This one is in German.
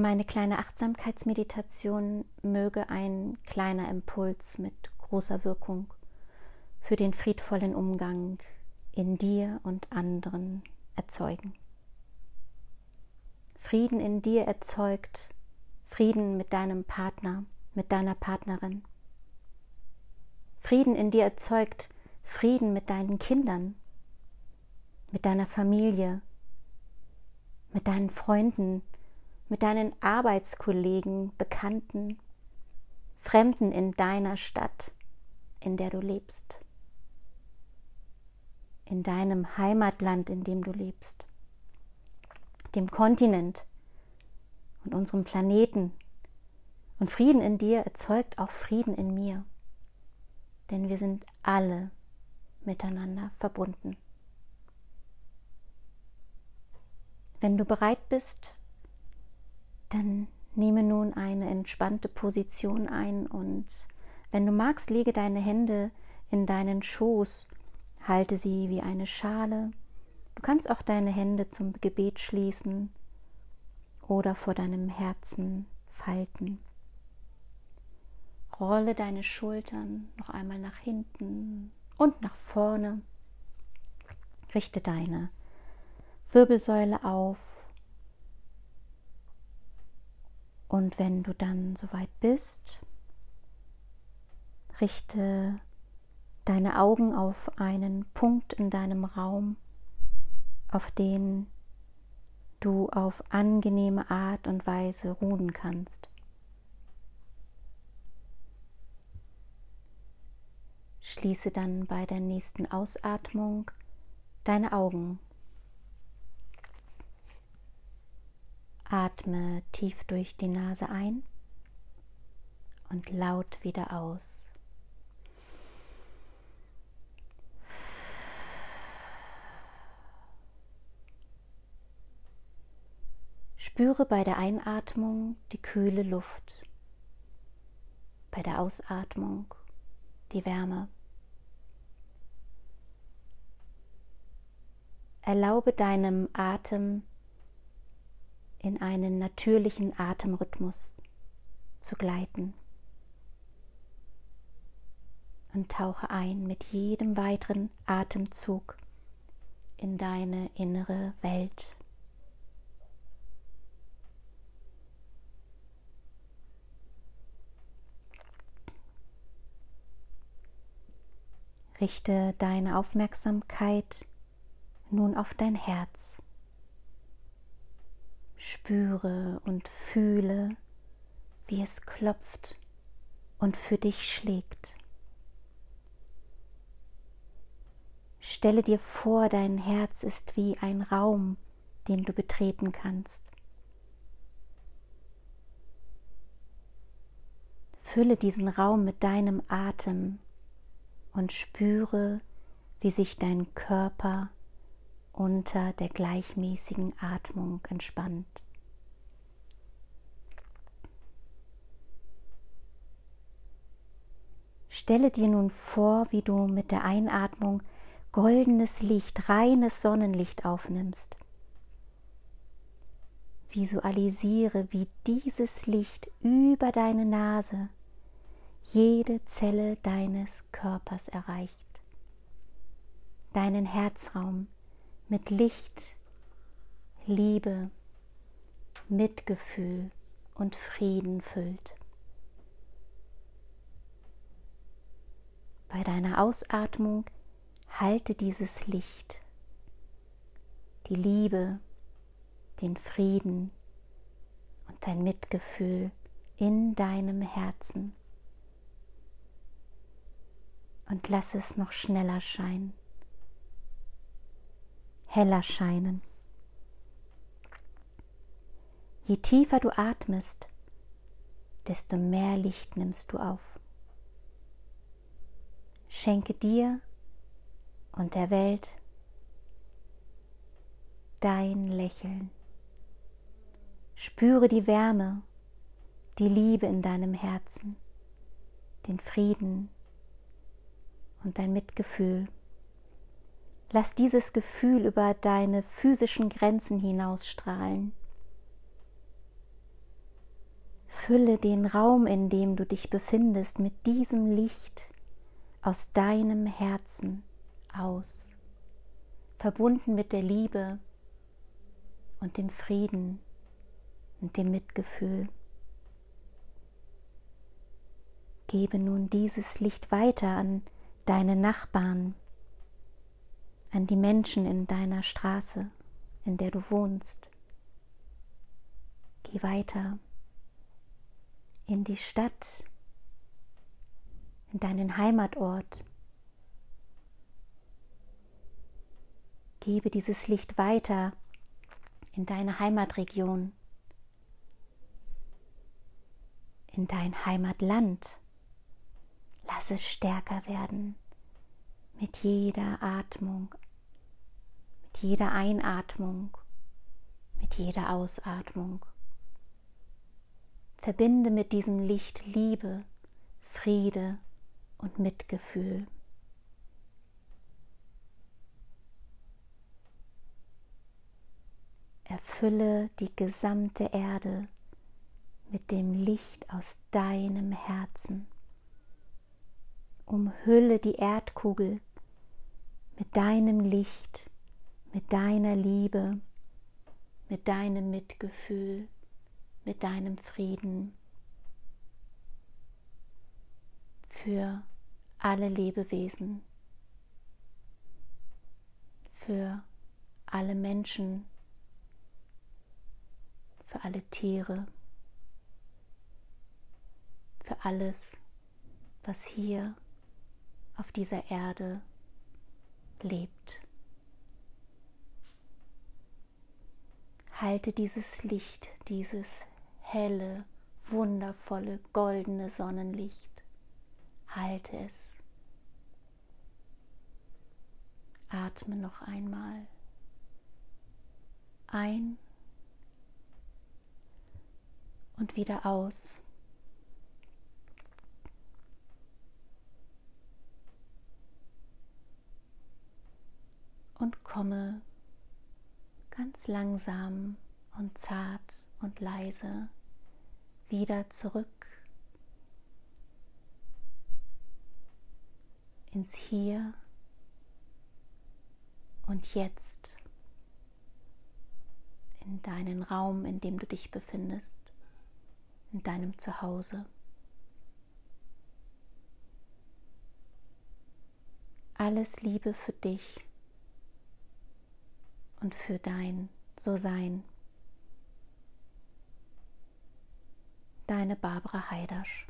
Meine kleine Achtsamkeitsmeditation möge ein kleiner Impuls mit großer Wirkung für den friedvollen Umgang in dir und anderen erzeugen. Frieden in dir erzeugt Frieden mit deinem Partner, mit deiner Partnerin. Frieden in dir erzeugt Frieden mit deinen Kindern, mit deiner Familie, mit deinen Freunden, mit deinen Arbeitskollegen, Bekannten, Fremden in deiner Stadt, in der du lebst, in deinem Heimatland, in dem du lebst, dem Kontinent und unserem Planeten. Und Frieden in dir erzeugt auch Frieden in mir, denn wir sind alle miteinander verbunden. Wenn du bereit bist, dann nehme nun eine entspannte Position ein und wenn du magst, lege deine Hände in deinen Schoß, halte sie wie eine Schale. Du kannst auch deine Hände zum Gebet schließen oder vor deinem Herzen falten. Rolle deine Schultern noch einmal nach hinten und nach vorne. Richte deine Wirbelsäule auf Und wenn du dann soweit bist, richte deine Augen auf einen Punkt in deinem Raum, auf den du auf angenehme Art und Weise ruhen kannst. Schließe dann bei der nächsten Ausatmung deine Augen Atme tief durch die Nase ein und laut wieder aus. Spüre bei der Einatmung die kühle Luft, bei der Ausatmung die Wärme. Erlaube deinem Atem in einen natürlichen Atemrhythmus zu gleiten. Und tauche ein mit jedem weiteren Atemzug in deine innere Welt. Richte deine Aufmerksamkeit nun auf dein Herz. Spüre und fühle, wie es klopft und für dich schlägt. Stelle dir vor, dein Herz ist wie ein Raum, den du betreten kannst. Fülle diesen Raum mit deinem Atem und spüre, wie sich dein Körper unter der gleichmäßigen Atmung entspannt. Stelle dir nun vor, wie du mit der Einatmung goldenes Licht, reines Sonnenlicht aufnimmst. Visualisiere, wie dieses Licht über deine Nase jede Zelle deines Körpers erreicht, deinen Herzraum, mit Licht, Liebe, Mitgefühl und Frieden füllt. Bei deiner Ausatmung halte dieses Licht, die Liebe, den Frieden und dein Mitgefühl in deinem Herzen und lass es noch schneller scheinen heller scheinen. Je tiefer du atmest, desto mehr Licht nimmst du auf. Schenke dir und der Welt dein Lächeln. Spüre die Wärme, die Liebe in deinem Herzen, den Frieden und dein Mitgefühl. Lass dieses Gefühl über deine physischen Grenzen hinausstrahlen. Fülle den Raum, in dem du dich befindest, mit diesem Licht aus deinem Herzen aus, verbunden mit der Liebe und dem Frieden und dem Mitgefühl. Gebe nun dieses Licht weiter an deine Nachbarn, an die Menschen in deiner Straße, in der du wohnst. Geh weiter in die Stadt, in deinen Heimatort. Gebe dieses Licht weiter in deine Heimatregion, in dein Heimatland. Lass es stärker werden mit jeder Atmung, mit jeder Einatmung, mit jeder Ausatmung. Verbinde mit diesem Licht Liebe, Friede und Mitgefühl. Erfülle die gesamte Erde mit dem Licht aus deinem Herzen. Umhülle die Erdkugel mit deinem Licht, mit deiner Liebe, mit deinem Mitgefühl, mit deinem Frieden für alle Lebewesen, für alle Menschen, für alle Tiere, für alles, was hier auf dieser Erde lebt. Halte dieses Licht, dieses helle, wundervolle, goldene Sonnenlicht. Halte es. Atme noch einmal ein und wieder aus. Und komme ganz langsam und zart und leise wieder zurück ins Hier und Jetzt, in deinen Raum, in dem du dich befindest, in deinem Zuhause. Alles Liebe für dich und für dein So-Sein. Deine Barbara Heidasch.